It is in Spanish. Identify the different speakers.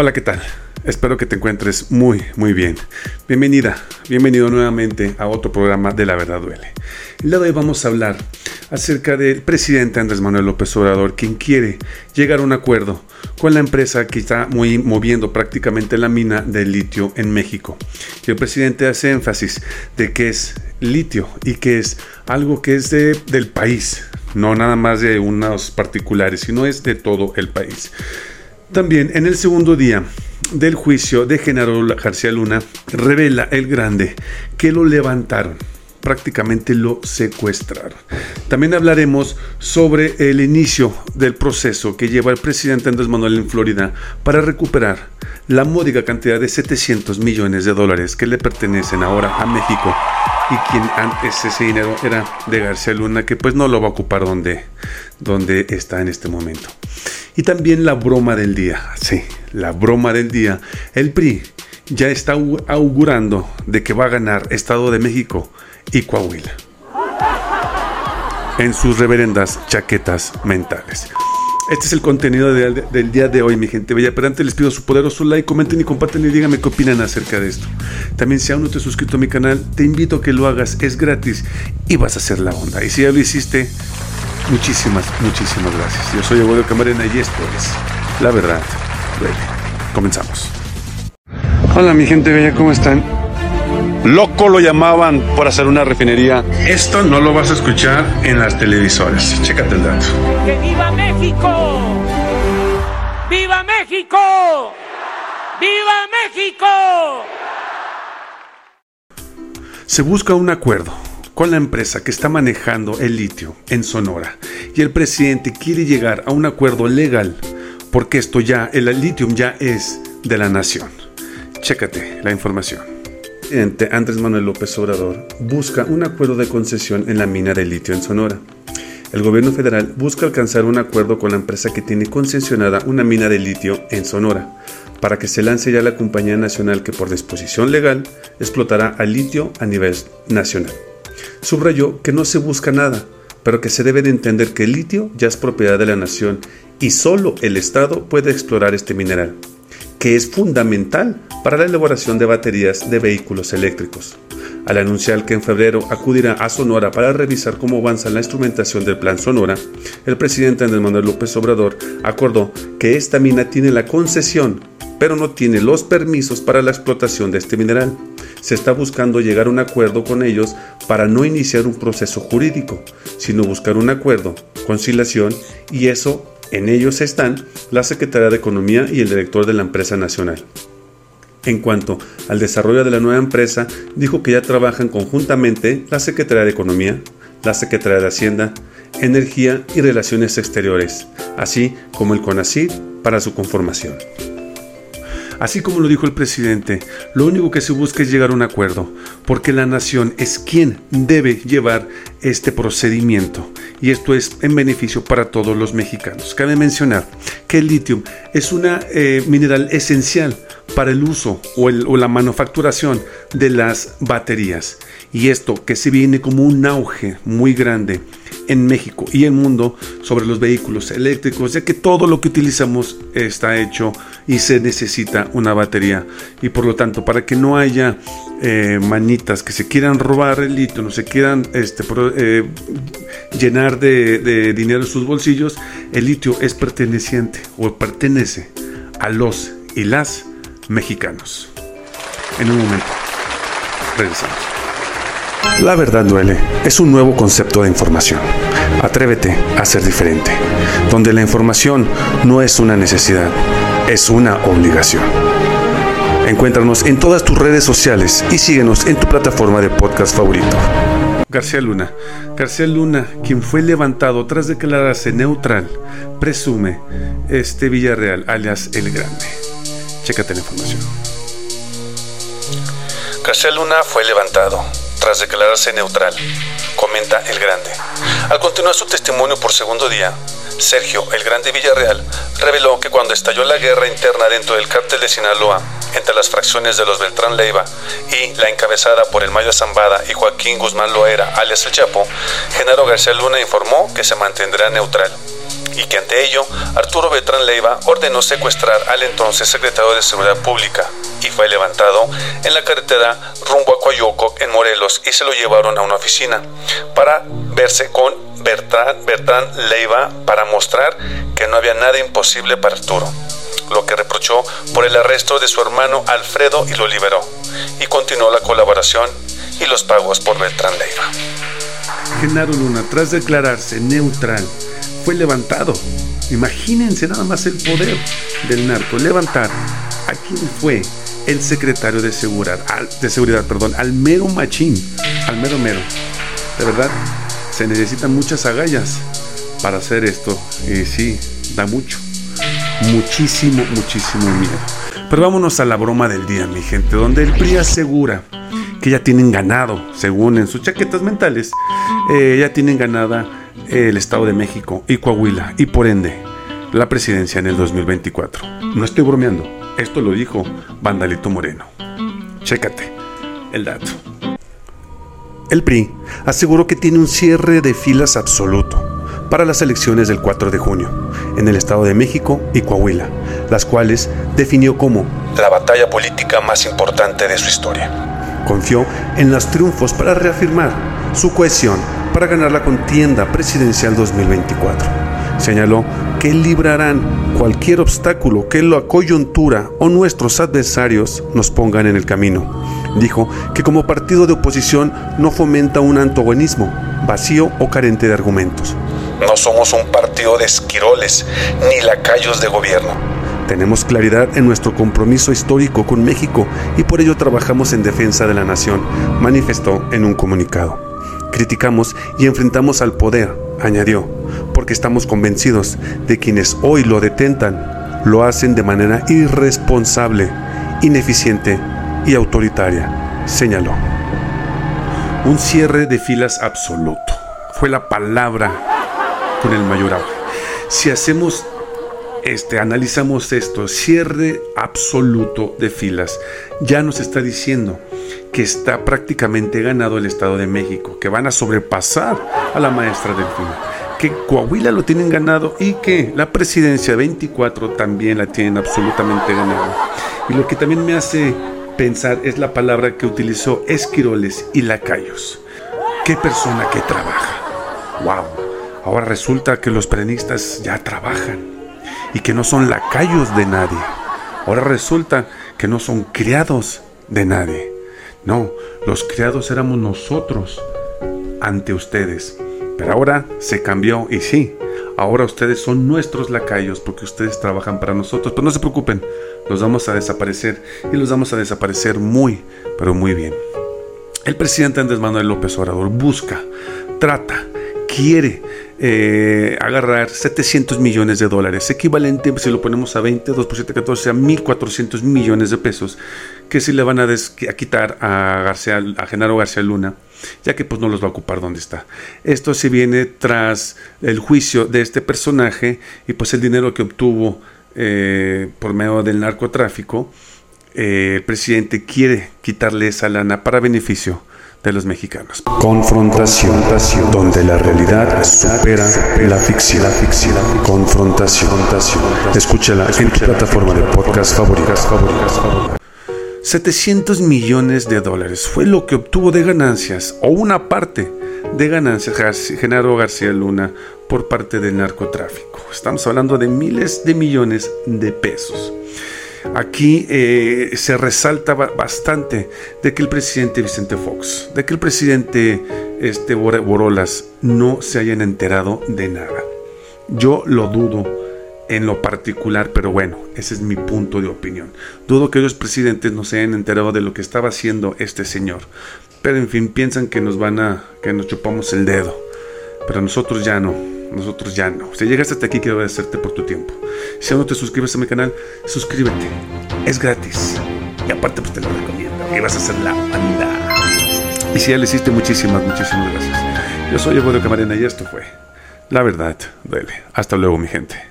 Speaker 1: Hola, ¿qué tal? Espero que te encuentres muy, muy bien. Bienvenida, bienvenido nuevamente a otro programa de La Verdad Duele. El día de hoy vamos a hablar acerca del presidente Andrés Manuel López Obrador, quien quiere llegar a un acuerdo con la empresa que está muy moviendo prácticamente la mina de litio en México. Y el presidente hace énfasis de que es litio y que es algo que es del país, no nada más de unos particulares, sino es de todo el país. También en el segundo día del juicio de Genaro García Luna, revela el grande que lo levantaron prácticamente lo secuestraron. También hablaremos sobre el inicio del proceso que lleva el presidente Andrés Manuel en Florida para recuperar la módica cantidad de 700 millones de dólares que le pertenecen ahora a México y quien antes ese dinero era de García Luna que pues no lo va a ocupar donde, donde está en este momento. Y también la broma del día, sí, la broma del día. El PRI ya está augurando de que va a ganar Estado de México y Coahuila. En sus reverendas chaquetas mentales. Este es el contenido del día de hoy, mi gente bella. Pero antes les pido su poderoso like, comenten y comparten y díganme qué opinan acerca de esto. También si aún no te has suscrito a mi canal, te invito a que lo hagas, es gratis y vas a hacer la onda. Y si ya lo hiciste, Muchísimas, muchísimas gracias. Yo soy Eduardo Camarena y esto es La Verdad Comenzamos. Hola mi gente bella, ¿cómo están? Loco lo llamaban por hacer una refinería. Esto no lo vas a escuchar en las televisoras. Chécate el dato.
Speaker 2: ¡Que viva México! ¡Viva México! ¡Viva México!
Speaker 1: Se busca un acuerdo con la empresa que está manejando el litio en Sonora y el presidente quiere llegar a un acuerdo legal porque esto ya, el litio ya es de la nación. Chécate la información. Presidente Andrés Manuel López Obrador busca un acuerdo de concesión en la mina de litio en Sonora. El gobierno federal busca alcanzar un acuerdo con la empresa que tiene concesionada una mina de litio en Sonora, para que se lance ya la compañía nacional que por disposición legal explotará al litio a nivel nacional. Subrayó que no se busca nada, pero que se debe de entender que el litio ya es propiedad de la nación y solo el Estado puede explorar este mineral, que es fundamental para la elaboración de baterías de vehículos eléctricos. Al anunciar que en febrero acudirá a Sonora para revisar cómo avanza la instrumentación del Plan Sonora, el presidente Andrés Manuel López Obrador acordó que esta mina tiene la concesión, pero no tiene los permisos para la explotación de este mineral se está buscando llegar a un acuerdo con ellos para no iniciar un proceso jurídico, sino buscar un acuerdo, conciliación, y eso en ellos están la Secretaría de Economía y el director de la empresa nacional. En cuanto al desarrollo de la nueva empresa, dijo que ya trabajan conjuntamente la Secretaría de Economía, la Secretaría de Hacienda, Energía y Relaciones Exteriores, así como el CONACYT para su conformación. Así como lo dijo el presidente, lo único que se busca es llegar a un acuerdo, porque la nación es quien debe llevar este procedimiento y esto es en beneficio para todos los mexicanos. Cabe mencionar que el litio es una eh, mineral esencial para el uso o, o la manufacturación de las baterías y esto que se viene como un auge muy grande en México y el mundo sobre los vehículos eléctricos, ya que todo lo que utilizamos está hecho y se necesita una batería. Y por lo tanto, para que no haya eh, manitas que se quieran robar el litio, no se quieran este, eh, llenar de, de dinero sus bolsillos, el litio es perteneciente o pertenece a los y las mexicanos. En un momento, regresamos. La verdad duele es un nuevo concepto de información. Atrévete a ser diferente, donde la información no es una necesidad, es una obligación. Encuéntranos en todas tus redes sociales y síguenos en tu plataforma de podcast favorito. García Luna. García Luna, quien fue levantado tras declararse neutral, presume este Villarreal, alias El Grande. Chécate la información. García Luna fue levantado tras declararse neutral, comenta El Grande. Al continuar su testimonio por segundo día, Sergio El Grande Villarreal reveló que cuando estalló la guerra interna dentro del cártel de Sinaloa entre las fracciones de los Beltrán Leiva y la encabezada por el Mayo Zambada y Joaquín Guzmán Loera, alias El Chapo, Genaro García Luna informó que se mantendrá neutral y que ante ello Arturo Beltrán Leiva ordenó secuestrar al entonces secretario de Seguridad Pública y fue levantado en la carretera rumbo a Coyoco en Morelos y se lo llevaron a una oficina para verse con Bertrán, Bertrán Leiva para mostrar que no había nada imposible para Arturo lo que reprochó por el arresto de su hermano Alfredo y lo liberó, y continuó la colaboración y los pagos por Beltrán Leiva. Genaro Luna, tras declararse neutral, fue levantado. Imagínense nada más el poder del narco, levantar a quien fue el secretario de seguridad, de seguridad, perdón, al mero machín, al mero mero. De verdad, se necesitan muchas agallas para hacer esto. Y sí, da mucho muchísimo, muchísimo miedo. Pero vámonos a la broma del día, mi gente, donde el PRI asegura que ya tienen ganado, según en sus chaquetas mentales, eh, ya tienen ganada el Estado de México y Coahuila, y por ende, la presidencia en el 2024. No estoy bromeando, esto lo dijo Vandalito Moreno. Chécate el dato. El PRI aseguró que tiene un cierre de filas absoluto para las elecciones del 4 de junio, en el Estado de México y Coahuila, las cuales definió como la batalla política más importante de su historia. Confió en los triunfos para reafirmar su cohesión para ganar la contienda presidencial 2024. Señaló que librarán cualquier obstáculo que la coyuntura o nuestros adversarios nos pongan en el camino. Dijo que como partido de oposición no fomenta un antagonismo vacío o carente de argumentos no somos un partido de esquiroles ni lacayos de gobierno. Tenemos claridad en nuestro compromiso histórico con México y por ello trabajamos en defensa de la nación, manifestó en un comunicado. Criticamos y enfrentamos al poder, añadió, porque estamos convencidos de quienes hoy lo detentan lo hacen de manera irresponsable, ineficiente y autoritaria, señaló. Un cierre de filas absoluto fue la palabra con el mayor auge. Si hacemos este, analizamos esto, cierre absoluto de filas, ya nos está diciendo que está prácticamente ganado el Estado de México, que van a sobrepasar a la maestra del que Coahuila lo tienen ganado y que la presidencia 24 también la tienen absolutamente ganado. Y lo que también me hace pensar es la palabra que utilizó Esquiroles y Lacayos. ¿Qué persona que trabaja? ¡Wow! Ahora resulta que los perenistas ya trabajan y que no son lacayos de nadie. Ahora resulta que no son criados de nadie. No, los criados éramos nosotros ante ustedes. Pero ahora se cambió y sí, ahora ustedes son nuestros lacayos porque ustedes trabajan para nosotros. Pero no se preocupen, los vamos a desaparecer y los vamos a desaparecer muy, pero muy bien. El presidente Andrés Manuel López Obrador busca, trata, quiere eh, agarrar 700 millones de dólares, equivalente, si lo ponemos a 20, 2 por 7, 14, a 1.400 millones de pesos, que si le van a, quitar a, García, a Genaro García Luna, ya que pues no los va a ocupar donde está. Esto se viene tras el juicio de este personaje y pues el dinero que obtuvo eh, por medio del narcotráfico, eh, el presidente quiere quitarle esa lana para beneficio de los mexicanos.
Speaker 3: Confrontación, donde la realidad supera la ficción. Confrontación, escúchala en tu plataforma de podcast favoritas. favoritas.
Speaker 1: 700 millones de dólares fue lo que obtuvo de ganancias, o una parte de ganancias, Genaro García Luna por parte del narcotráfico. Estamos hablando de miles de millones de pesos. Aquí eh, se resalta bastante de que el presidente Vicente Fox, de que el presidente este, Borolas no se hayan enterado de nada. Yo lo dudo en lo particular, pero bueno, ese es mi punto de opinión. Dudo que los presidentes no se hayan enterado de lo que estaba haciendo este señor. Pero en fin, piensan que nos van a, que nos chupamos el dedo. Pero nosotros ya no nosotros ya no. Si llegaste hasta aquí, quiero agradecerte por tu tiempo. Si aún no te suscribes a mi canal, suscríbete. Es gratis. Y aparte, pues te lo recomiendo. Y vas a hacer la banda. Y si ya le hiciste, muchísimas, muchísimas gracias. Yo soy Evodio Camarena y esto fue La Verdad Duele. Hasta luego, mi gente.